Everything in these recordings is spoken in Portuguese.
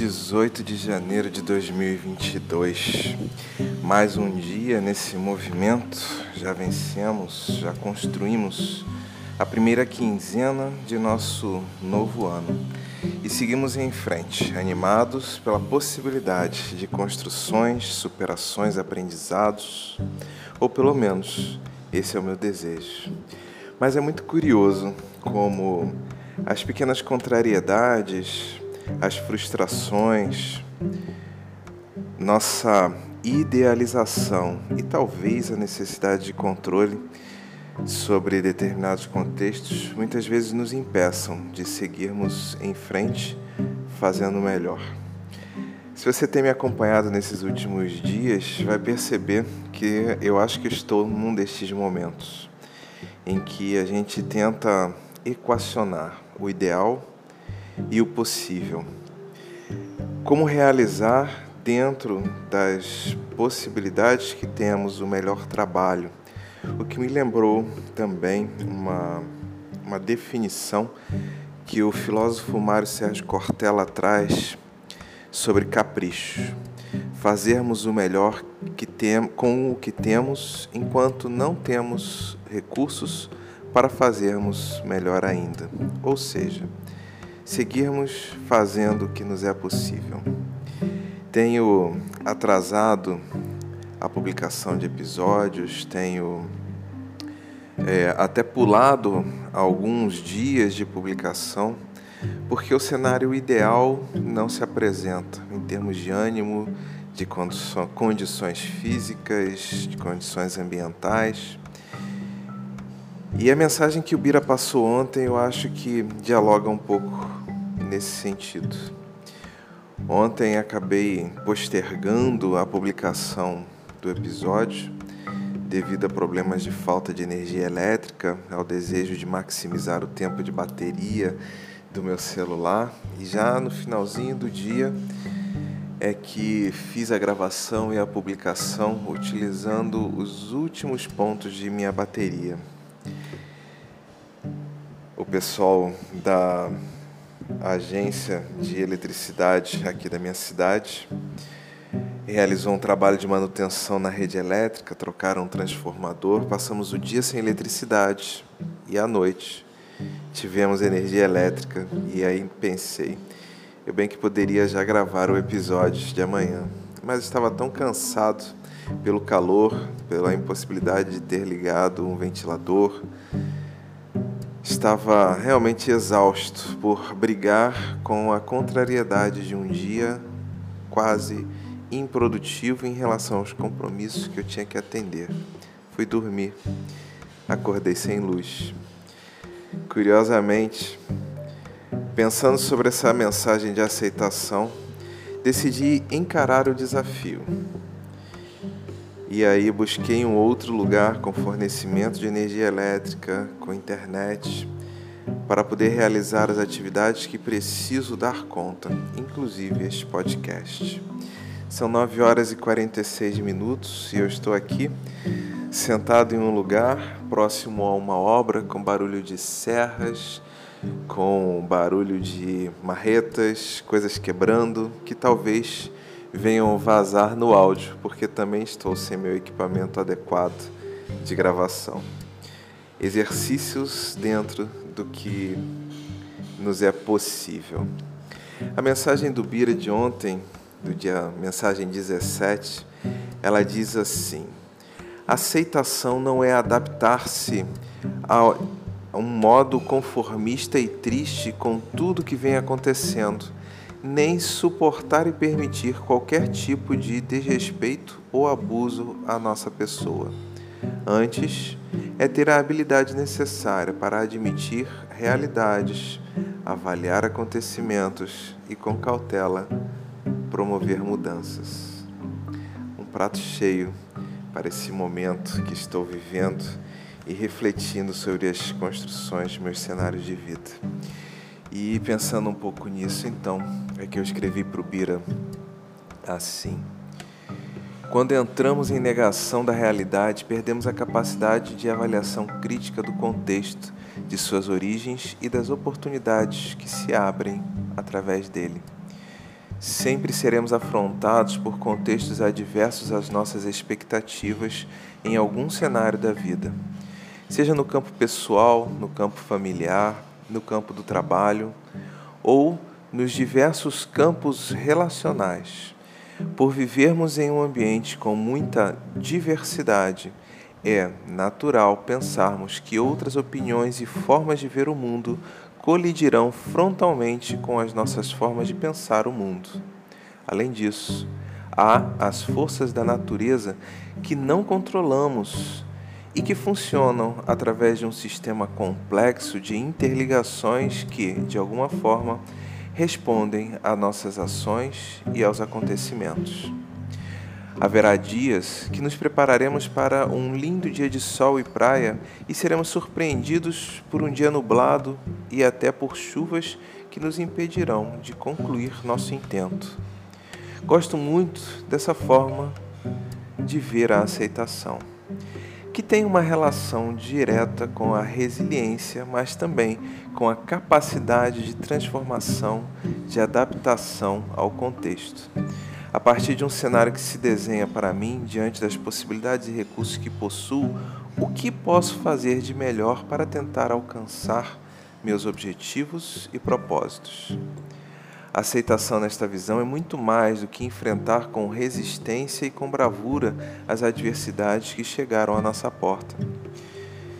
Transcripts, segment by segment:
18 de janeiro de 2022. Mais um dia nesse movimento. Já vencemos, já construímos a primeira quinzena de nosso novo ano. E seguimos em frente, animados pela possibilidade de construções, superações, aprendizados, ou pelo menos esse é o meu desejo. Mas é muito curioso como as pequenas contrariedades, as frustrações, nossa idealização e talvez a necessidade de controle sobre determinados contextos muitas vezes nos impeçam de seguirmos em frente fazendo melhor. Se você tem me acompanhado nesses últimos dias, vai perceber que eu acho que estou num destes momentos em que a gente tenta equacionar o ideal e o possível. Como realizar dentro das possibilidades que temos o melhor trabalho. O que me lembrou também uma, uma definição que o filósofo Mário Sérgio Cortella traz sobre capricho. Fazermos o melhor que tem, com o que temos enquanto não temos recursos para fazermos melhor ainda. Ou seja, seguirmos fazendo o que nos é possível. Tenho atrasado a publicação de episódios, tenho é, até pulado alguns dias de publicação, porque o cenário ideal não se apresenta em termos de ânimo, de condições físicas, de condições ambientais. E a mensagem que o Bira passou ontem, eu acho que dialoga um pouco nesse sentido. Ontem acabei postergando a publicação do episódio devido a problemas de falta de energia elétrica, ao desejo de maximizar o tempo de bateria do meu celular. E já no finalzinho do dia é que fiz a gravação e a publicação utilizando os últimos pontos de minha bateria o pessoal da agência de eletricidade aqui da minha cidade. Realizou um trabalho de manutenção na rede elétrica, trocaram um transformador, passamos o dia sem eletricidade e à noite tivemos energia elétrica. E aí pensei, eu bem que poderia já gravar o episódio de amanhã, mas estava tão cansado pelo calor, pela impossibilidade de ter ligado um ventilador, Estava realmente exausto por brigar com a contrariedade de um dia quase improdutivo em relação aos compromissos que eu tinha que atender. Fui dormir, acordei sem luz. Curiosamente, pensando sobre essa mensagem de aceitação, decidi encarar o desafio. E aí busquei um outro lugar com fornecimento de energia elétrica, com internet, para poder realizar as atividades que preciso dar conta, inclusive este podcast. São 9 horas e 46 minutos e eu estou aqui sentado em um lugar próximo a uma obra com barulho de serras, com barulho de marretas, coisas quebrando, que talvez venham vazar no áudio, porque também estou sem meu equipamento adequado de gravação. Exercícios dentro do que nos é possível. A mensagem do Bira de ontem, do dia mensagem 17, ela diz assim: aceitação não é adaptar-se a um modo conformista e triste com tudo que vem acontecendo nem suportar e permitir qualquer tipo de desrespeito ou abuso à nossa pessoa. Antes, é ter a habilidade necessária para admitir realidades, avaliar acontecimentos e, com cautela, promover mudanças. Um prato cheio para esse momento que estou vivendo e refletindo sobre as construções de meus cenários de vida. E pensando um pouco nisso, então, é que eu escrevi para o Bira assim. Quando entramos em negação da realidade, perdemos a capacidade de avaliação crítica do contexto, de suas origens e das oportunidades que se abrem através dele. sempre seremos afrontados por contextos adversos às nossas expectativas em algum cenário da vida, seja no campo pessoal, no campo familiar, no campo do trabalho ou nos diversos campos relacionais. Por vivermos em um ambiente com muita diversidade, é natural pensarmos que outras opiniões e formas de ver o mundo colidirão frontalmente com as nossas formas de pensar o mundo. Além disso, há as forças da natureza que não controlamos e que funcionam através de um sistema complexo de interligações que, de alguma forma, respondem a nossas ações e aos acontecimentos. Haverá dias que nos prepararemos para um lindo dia de sol e praia e seremos surpreendidos por um dia nublado e até por chuvas que nos impedirão de concluir nosso intento. Gosto muito dessa forma de ver a aceitação, que tem uma relação direta com a resiliência, mas também com a capacidade de transformação, de adaptação ao contexto a partir de um cenário que se desenha para mim, diante das possibilidades e recursos que possuo, o que posso fazer de melhor para tentar alcançar meus objetivos e propósitos. A aceitação nesta visão é muito mais do que enfrentar com resistência e com bravura as adversidades que chegaram à nossa porta.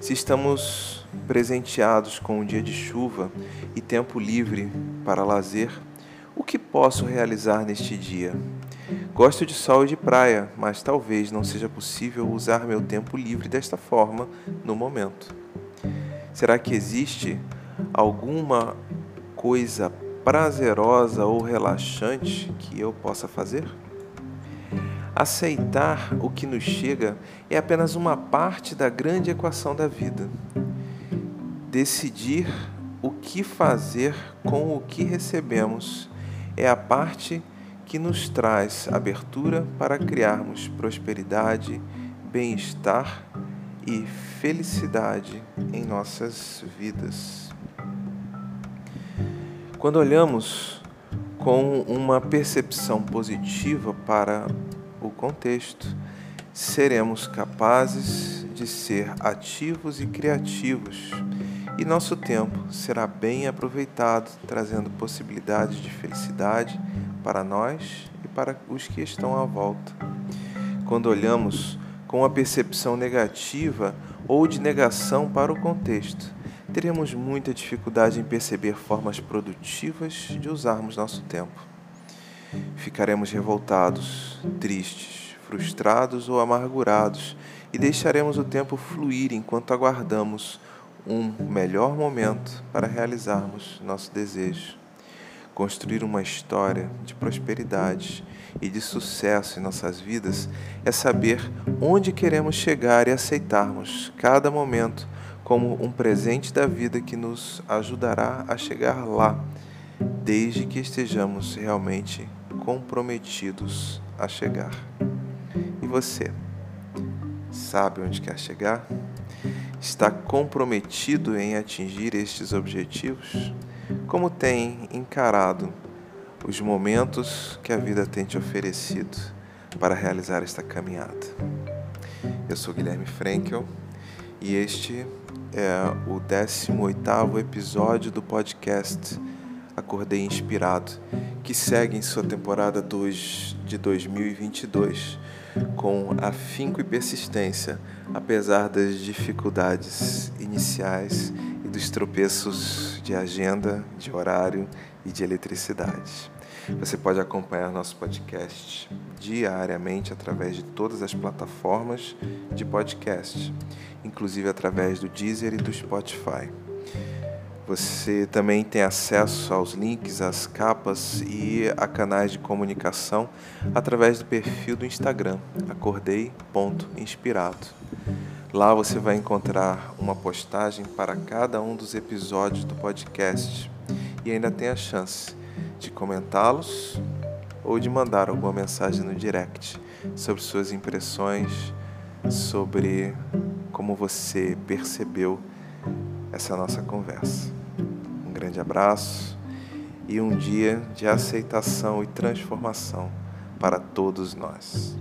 Se estamos presenteados com um dia de chuva e tempo livre para lazer, o que posso realizar neste dia? Gosto de sol e de praia, mas talvez não seja possível usar meu tempo livre desta forma no momento. Será que existe alguma coisa prazerosa ou relaxante que eu possa fazer? Aceitar o que nos chega é apenas uma parte da grande equação da vida. Decidir o que fazer com o que recebemos é a parte que nos traz abertura para criarmos prosperidade, bem-estar e felicidade em nossas vidas. Quando olhamos com uma percepção positiva para o contexto, seremos capazes de ser ativos e criativos e nosso tempo será bem aproveitado, trazendo possibilidades de felicidade para nós e para os que estão à volta. Quando olhamos com a percepção negativa ou de negação para o contexto, teremos muita dificuldade em perceber formas produtivas de usarmos nosso tempo. Ficaremos revoltados, tristes, frustrados ou amargurados e deixaremos o tempo fluir enquanto aguardamos um melhor momento para realizarmos nosso desejo. Construir uma história de prosperidade e de sucesso em nossas vidas é saber onde queremos chegar e aceitarmos cada momento como um presente da vida que nos ajudará a chegar lá, desde que estejamos realmente comprometidos a chegar. E você, sabe onde quer chegar? está comprometido em atingir estes objetivos? Como tem encarado os momentos que a vida tem te oferecido para realizar esta caminhada? Eu sou Guilherme Frankel e este é o 18º episódio do podcast Acordei Inspirado, que segue em sua temporada 2 de 2022 com afinco e persistência, apesar das dificuldades iniciais e dos tropeços de agenda, de horário e de eletricidade. Você pode acompanhar nosso podcast diariamente através de todas as plataformas de podcast, inclusive através do Deezer e do Spotify. Você também tem acesso aos links, às capas e a canais de comunicação através do perfil do Instagram, acordei.inspirado. Lá você vai encontrar uma postagem para cada um dos episódios do podcast e ainda tem a chance de comentá-los ou de mandar alguma mensagem no direct sobre suas impressões, sobre como você percebeu essa nossa conversa. Um grande abraço e um dia de aceitação e transformação para todos nós.